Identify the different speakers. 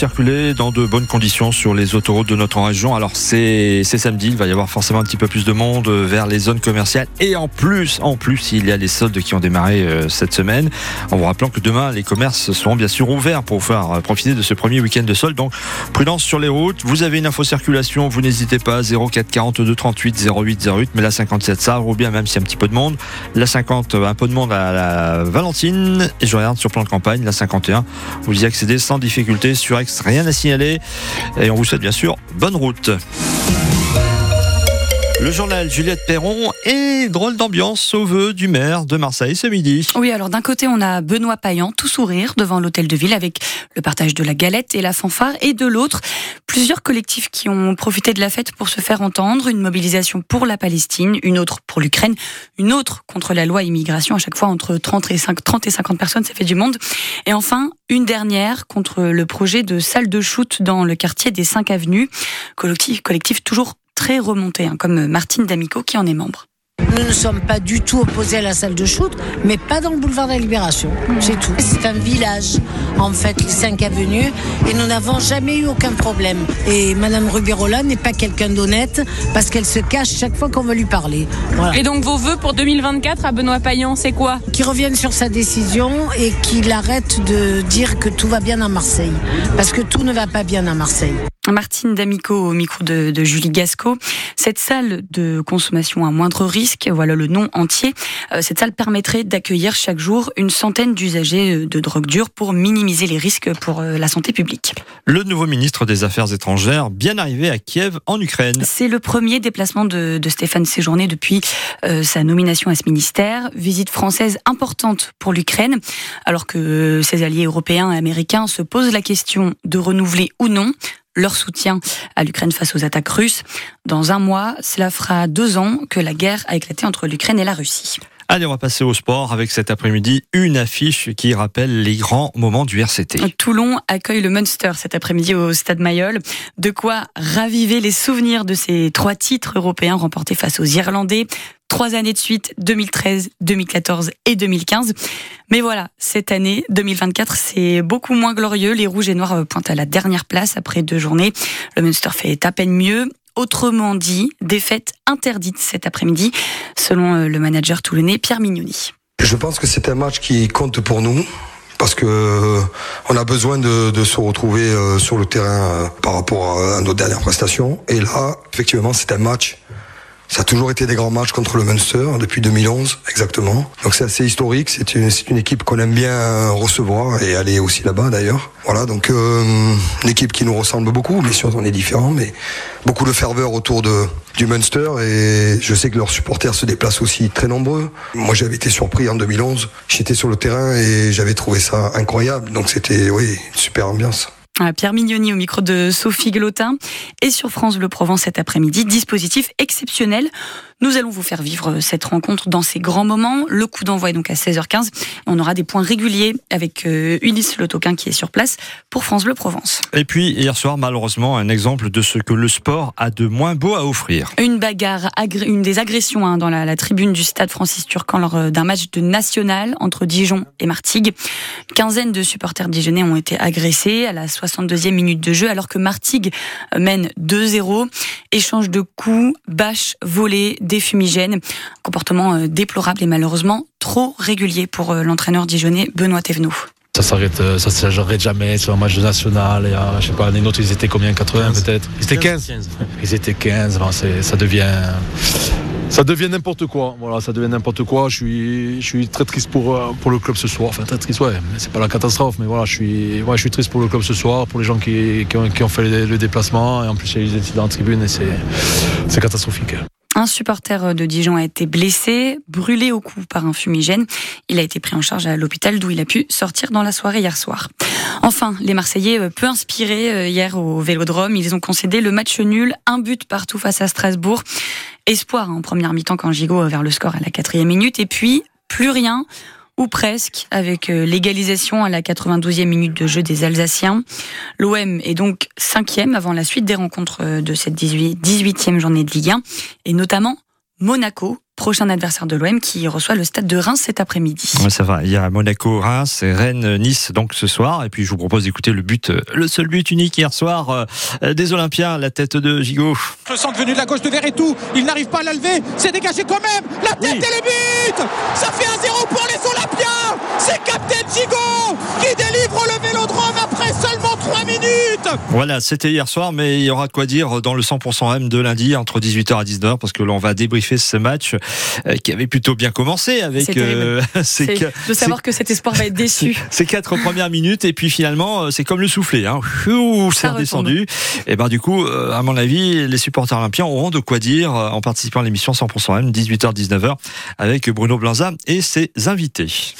Speaker 1: circuler dans de bonnes conditions sur les autoroutes de notre région. Alors c'est samedi, il va y avoir forcément un petit peu plus de monde vers les zones commerciales et en plus, en plus, il y a les soldes qui ont démarré euh, cette semaine. En vous rappelant que demain, les commerces seront bien sûr ouverts pour faire euh, profiter de ce premier week-end de soldes. Donc prudence sur les routes. Vous avez une info circulation, vous n'hésitez pas 04 42 38 08 08. Mais la 57 ça ou bien même s'il y a un petit peu de monde. La 50 un peu de monde à la Valentine et je regarde sur plan de campagne la 51. Vous y accédez sans difficulté sur rien à signaler et on vous souhaite bien sûr bonne route. Le journal Juliette Perron et drôle d'ambiance au vœu du maire de Marseille ce midi.
Speaker 2: Oui, alors d'un côté, on a Benoît Payan, tout sourire devant l'hôtel de ville avec le partage de la galette et la fanfare, et de l'autre, plusieurs collectifs qui ont profité de la fête pour se faire entendre, une mobilisation pour la Palestine, une autre pour l'Ukraine, une autre contre la loi immigration, à chaque fois entre 30 et, 30 et 50 personnes, ça fait du monde. Et enfin, une dernière contre le projet de salle de shoot dans le quartier des 5 avenues, collectif, collectif toujours très remontés, hein, comme Martine D'Amico qui en est membre.
Speaker 3: Nous ne sommes pas du tout opposés à la salle de shoot, mais pas dans le boulevard de la Libération. C'est tout. C'est un village, en fait, les 5 avenues, et nous n'avons jamais eu aucun problème. Et Madame Rubirola n'est pas quelqu'un d'honnête, parce qu'elle se cache chaque fois qu'on veut lui parler.
Speaker 2: Et donc vos voeux pour 2024 à Benoît Payan, c'est quoi?
Speaker 3: Qu'il revienne sur sa décision et qu'il arrête de dire que tout va bien à Marseille. Parce que tout ne va pas bien à Marseille.
Speaker 2: Martine D'Amico au micro de, Julie Gasco. Cette salle de consommation à moindre risque, voilà le nom entier, euh, cette salle permettrait d'accueillir chaque jour une centaine d'usagers euh, de drogue dure pour minimiser les risques pour euh, la santé publique.
Speaker 1: Le nouveau ministre des Affaires étrangères, bien arrivé à Kiev en Ukraine.
Speaker 2: C'est le premier déplacement de, Stéphane Séjourné depuis sa nomination à ce ministère. Visite française importante pour l'Ukraine, alors que ses alliés européens et américains se posent la question de renouveler ou non leur soutien à l'Ukraine face aux attaques russes. Dans un mois, cela fera deux ans que la guerre a éclaté entre l'Ukraine et la Russie.
Speaker 1: Allez, on va passer au sport avec cet après-midi une affiche qui rappelle les grands moments du RCT.
Speaker 2: Toulon accueille le Munster cet après-midi au Stade Mayol. De quoi raviver les souvenirs de ces trois titres européens remportés face aux Irlandais trois années de suite, 2013, 2014 et 2015. Mais voilà, cette année 2024, c'est beaucoup moins glorieux. Les Rouges et Noirs pointent à la dernière place après deux journées. Le Munster fait à peine mieux. Autrement dit, défaite interdite cet après-midi, selon euh, le manager toulonnais Pierre Mignoni.
Speaker 4: Je pense que c'est un match qui compte pour nous parce que euh, on a besoin de, se retrouver sur le terrain par rapport à nos dernières prestations. Et là, effectivement, c'est un match ça a toujours été des grands matchs contre le Munster depuis 2011, exactement. Donc c'est assez historique. C'est une, une équipe qu'on aime bien recevoir et aller aussi là-bas d'ailleurs. Voilà, donc euh, une équipe qui nous ressemble beaucoup. Bien sûr, on est différents, mais beaucoup de ferveur autour de, du Munster et je sais que leurs supporters se déplacent aussi très nombreux. Moi, j'avais été surpris en 2011. J'étais sur le terrain et j'avais trouvé ça incroyable. Donc c'était, oui, une super ambiance.
Speaker 2: Pierre Mignoni au micro de Sophie Glotin et sur France Bleu Provence cet après-midi. Dispositif exceptionnel nous allons vous faire vivre cette rencontre dans ces grands moments. Le coup d'envoi est donc à 16h15. On aura des points réguliers avec euh, Ulysse Le Toquin qui est sur place pour France Bleu Provence.
Speaker 1: Et puis hier soir, malheureusement, un exemple de ce que le sport a de moins beau à offrir.
Speaker 2: Une bagarre, une des agressions hein, dans la, tribune du stade Francis Turcan lors euh, d'un match de national entre Dijon et Martigues. Une quinzaine de supporters dijonnais ont été agressés à la 62e minute de jeu alors que Martigues euh, mène 2-0. Échange de coups, bâches volées, des fumigènes. comportement euh, déplorable et malheureusement trop régulier pour euh, l'entraîneur dijonnais Benoît Thévenot.
Speaker 5: Ça s'arrête, ça s'arrête jamais sur un match national. Et, je sais pas, les nôtres, ils étaient combien 80 peut-être? Ils étaient 15. Ils étaient 15. ça devient, ça devient n'importe quoi. Voilà, ça devient n'importe quoi. Je suis, je suis très triste pour, pour le club ce soir. Enfin, très triste, ouais. C'est pas la catastrophe, mais voilà, je suis, ouais, je suis triste pour le club ce soir, pour les gens qui, qui, ont, qui ont, fait le, déplacement. Et en plus, il y a eu des en tribune et c'est catastrophique.
Speaker 2: Un supporter de Dijon a été blessé, brûlé au cou par un fumigène. Il a été pris en charge à l'hôpital d'où il a pu sortir dans la soirée hier soir. Enfin, les Marseillais, euh, peu inspirés euh, hier au Vélodrome, ils ont concédé le match nul, un but partout face à Strasbourg. Espoir en première mi-temps quand Gigot vers le score à la quatrième minute. Et puis, plus rien ou presque, avec euh, l'égalisation à la 92e minute de jeu des Alsaciens. L'OM est donc cinquième avant la suite des rencontres euh, de cette 18, e journée de Ligue 1, et notamment Monaco prochain adversaire de l'OM qui reçoit le stade de Reims cet après-midi.
Speaker 1: Ouais, ça va. Il y a Monaco, Reims, Rennes, Nice donc ce soir. Et puis je vous propose d'écouter le but, euh, le seul but unique hier soir euh, des Olympiens, la tête de Gigot.
Speaker 6: Le centre venu de la gauche de Verretou, il n'arrive pas à la lever, c'est dégagé quand même, la tête oui. et le but
Speaker 1: Voilà, c'était hier soir, mais il y aura de quoi dire dans le 100% M de lundi entre 18h et 19h parce que l'on va débriefer ce match euh, qui avait plutôt bien commencé avec
Speaker 2: euh, ces, de savoir que cet espoir va être déçu.
Speaker 1: Ces quatre premières minutes et puis finalement euh, c'est comme le soufflet, hein. c'est redescendu. Et ben du coup, à mon avis, les supporters olympiens auront de quoi dire en participant à l'émission 100% M 18h 19h avec Bruno Blanza et ses invités.